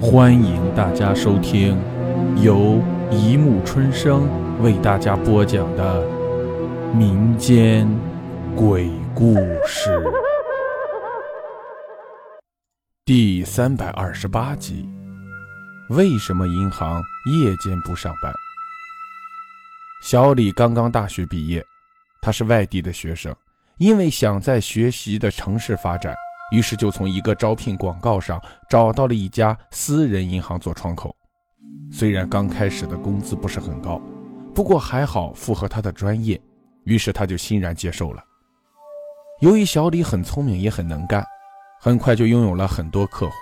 欢迎大家收听由一木春生为大家播讲的民间鬼故事第三百二十八集：为什么银行夜间不上班？小李刚刚大学毕业，他是外地的学生，因为想在学习的城市发展。于是就从一个招聘广告上找到了一家私人银行做窗口。虽然刚开始的工资不是很高，不过还好符合他的专业，于是他就欣然接受了。由于小李很聪明也很能干，很快就拥有了很多客户。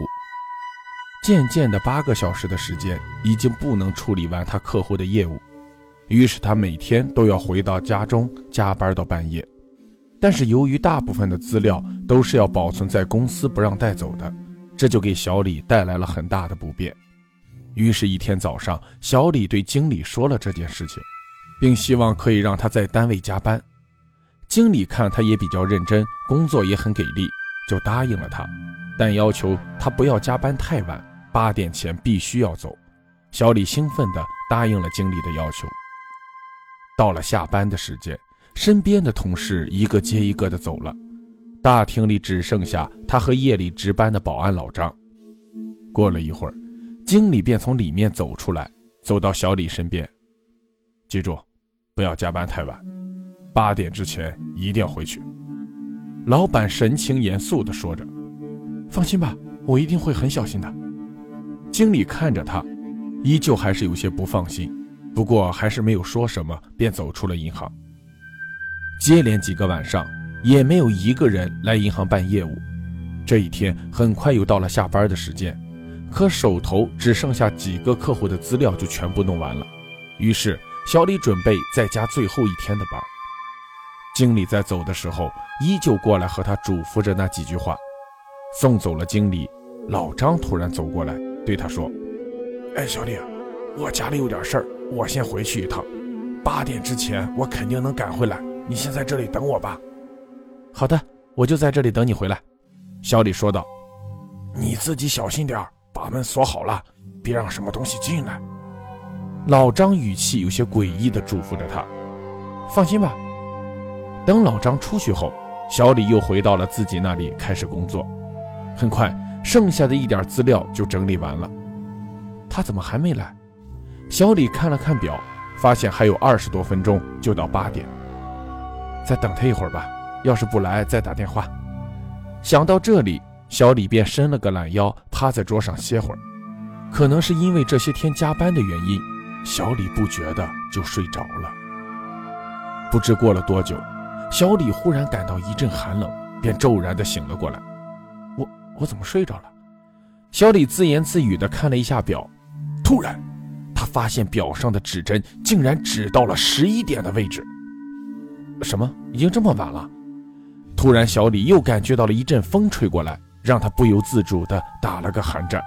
渐渐的，八个小时的时间已经不能处理完他客户的业务，于是他每天都要回到家中加班到半夜。但是由于大部分的资料都是要保存在公司不让带走的，这就给小李带来了很大的不便。于是，一天早上，小李对经理说了这件事情，并希望可以让他在单位加班。经理看他也比较认真，工作也很给力，就答应了他，但要求他不要加班太晚，八点前必须要走。小李兴奋地答应了经理的要求。到了下班的时间。身边的同事一个接一个的走了，大厅里只剩下他和夜里值班的保安老张。过了一会儿，经理便从里面走出来，走到小李身边，记住，不要加班太晚，八点之前一定要回去。老板神情严肃地说着：“放心吧，我一定会很小心的。”经理看着他，依旧还是有些不放心，不过还是没有说什么，便走出了银行。接连几个晚上，也没有一个人来银行办业务。这一天很快又到了下班的时间，可手头只剩下几个客户的资料就全部弄完了。于是小李准备再加最后一天的班。经理在走的时候，依旧过来和他嘱咐着那几句话。送走了经理，老张突然走过来对他说：“哎，小李，我家里有点事儿，我先回去一趟。八点之前我肯定能赶回来。”你先在这里等我吧。好的，我就在这里等你回来。”小李说道。“你自己小心点把门锁好了，别让什么东西进来。”老张语气有些诡异地嘱咐着他。“放心吧。”等老张出去后，小李又回到了自己那里开始工作。很快，剩下的一点资料就整理完了。他怎么还没来？小李看了看表，发现还有二十多分钟就到八点。再等他一会儿吧，要是不来再打电话。想到这里，小李便伸了个懒腰，趴在桌上歇会儿。可能是因为这些天加班的原因，小李不觉得就睡着了。不知过了多久，小李忽然感到一阵寒冷，便骤然的醒了过来。我我怎么睡着了？小李自言自语的看了一下表，突然，他发现表上的指针竟然指到了十一点的位置。什么？已经这么晚了？突然，小李又感觉到了一阵风吹过来，让他不由自主地打了个寒战。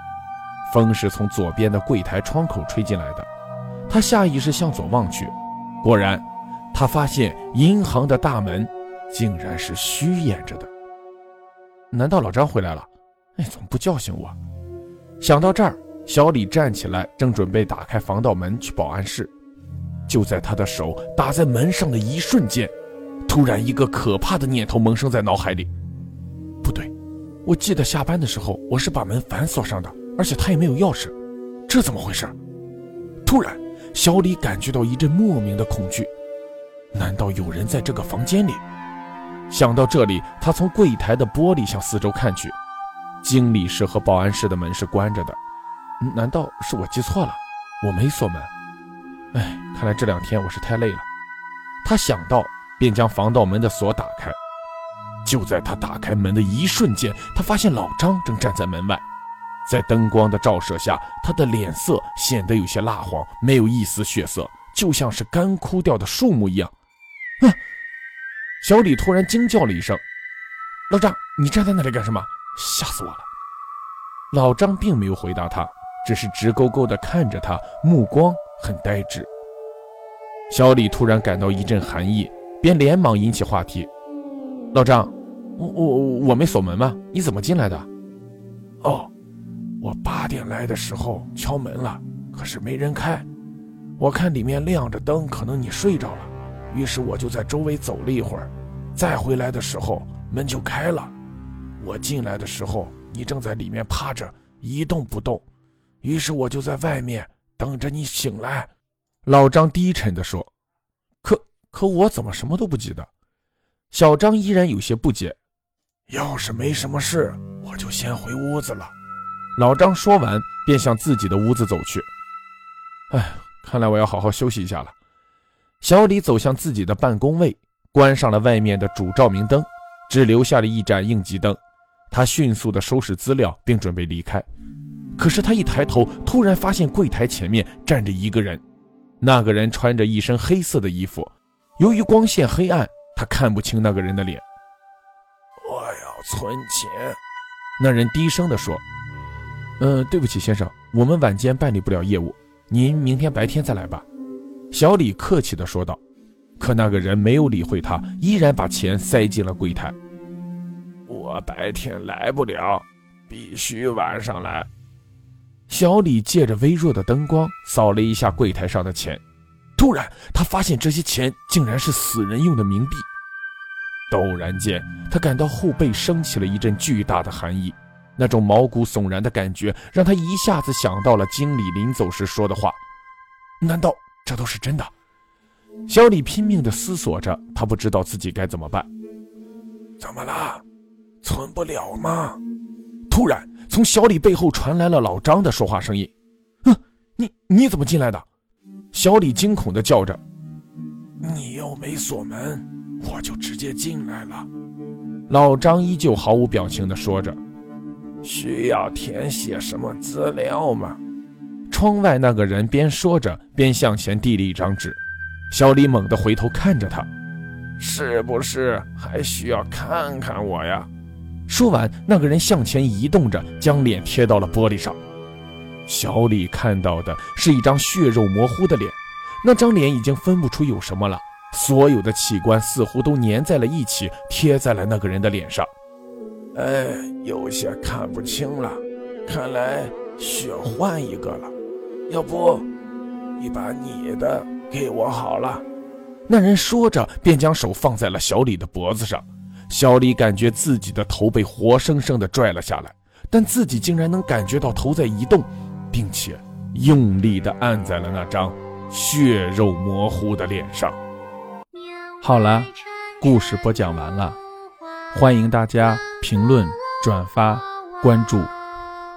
风是从左边的柜台窗口吹进来的。他下意识向左望去，果然，他发现银行的大门竟然是虚掩着的。难道老张回来了？哎，怎么不叫醒我？想到这儿，小李站起来，正准备打开防盗门去保安室。就在他的手打在门上的一瞬间。突然，一个可怕的念头萌生在脑海里。不对，我记得下班的时候我是把门反锁上的，而且他也没有钥匙，这怎么回事？突然，小李感觉到一阵莫名的恐惧。难道有人在这个房间里？想到这里，他从柜台的玻璃向四周看去，经理室和保安室的门是关着的。难道是我记错了？我没锁门。哎，看来这两天我是太累了。他想到。便将防盗门的锁打开。就在他打开门的一瞬间，他发现老张正站在门外，在灯光的照射下，他的脸色显得有些蜡黄，没有一丝血色，就像是干枯掉的树木一样。啊！小李突然惊叫了一声：“老张，你站在那里干什么？吓死我了！”老张并没有回答他，只是直勾勾地看着他，目光很呆滞。小李突然感到一阵寒意。便连忙引起话题：“老张，我我我没锁门吗？你怎么进来的？”“哦，我八点来的时候敲门了，可是没人开。我看里面亮着灯，可能你睡着了，于是我就在周围走了一会儿。再回来的时候，门就开了。我进来的时候，你正在里面趴着一动不动，于是我就在外面等着你醒来。”老张低沉地说。“可我怎么什么都不记得？”小张依然有些不解。“要是没什么事，我就先回屋子了。”老张说完，便向自己的屋子走去。哎，看来我要好好休息一下了。小李走向自己的办公位，关上了外面的主照明灯，只留下了一盏应急灯。他迅速地收拾资料，并准备离开。可是他一抬头，突然发现柜台前面站着一个人。那个人穿着一身黑色的衣服，由于光线黑暗，他看不清那个人的脸。我要存钱，那人低声地说。呃，对不起，先生，我们晚间办理不了业务，您明天白天再来吧。”小李客气地说道。可那个人没有理会他，依然把钱塞进了柜台。我白天来不了，必须晚上来。小李借着微弱的灯光扫了一下柜台上的钱，突然他发现这些钱竟然是死人用的冥币。陡然间，他感到后背升起了一阵巨大的寒意。那种毛骨悚然的感觉让他一下子想到了经理临走时说的话，难道这都是真的？小李拼命地思索着，他不知道自己该怎么办。怎么了？存不了吗？突然，从小李背后传来了老张的说话声音：“哼，你你怎么进来的？”小李惊恐地叫着：“你又没锁门，我就直接进来了。”老张依旧毫无表情地说着。需要填写什么资料吗？窗外那个人边说着边向前递了一张纸。小李猛地回头看着他，是不是还需要看看我呀？说完，那个人向前移动着，将脸贴到了玻璃上。小李看到的是一张血肉模糊的脸，那张脸已经分不出有什么了，所有的器官似乎都粘在了一起，贴在了那个人的脸上。哎，有些看不清了，看来需要换一个了。要不，你把你的给我好了。那人说着，便将手放在了小李的脖子上。小李感觉自己的头被活生生的拽了下来，但自己竟然能感觉到头在移动，并且用力的按在了那张血肉模糊的脸上。好了，故事播讲完了。欢迎大家评论、转发、关注，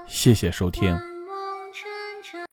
谢谢收听。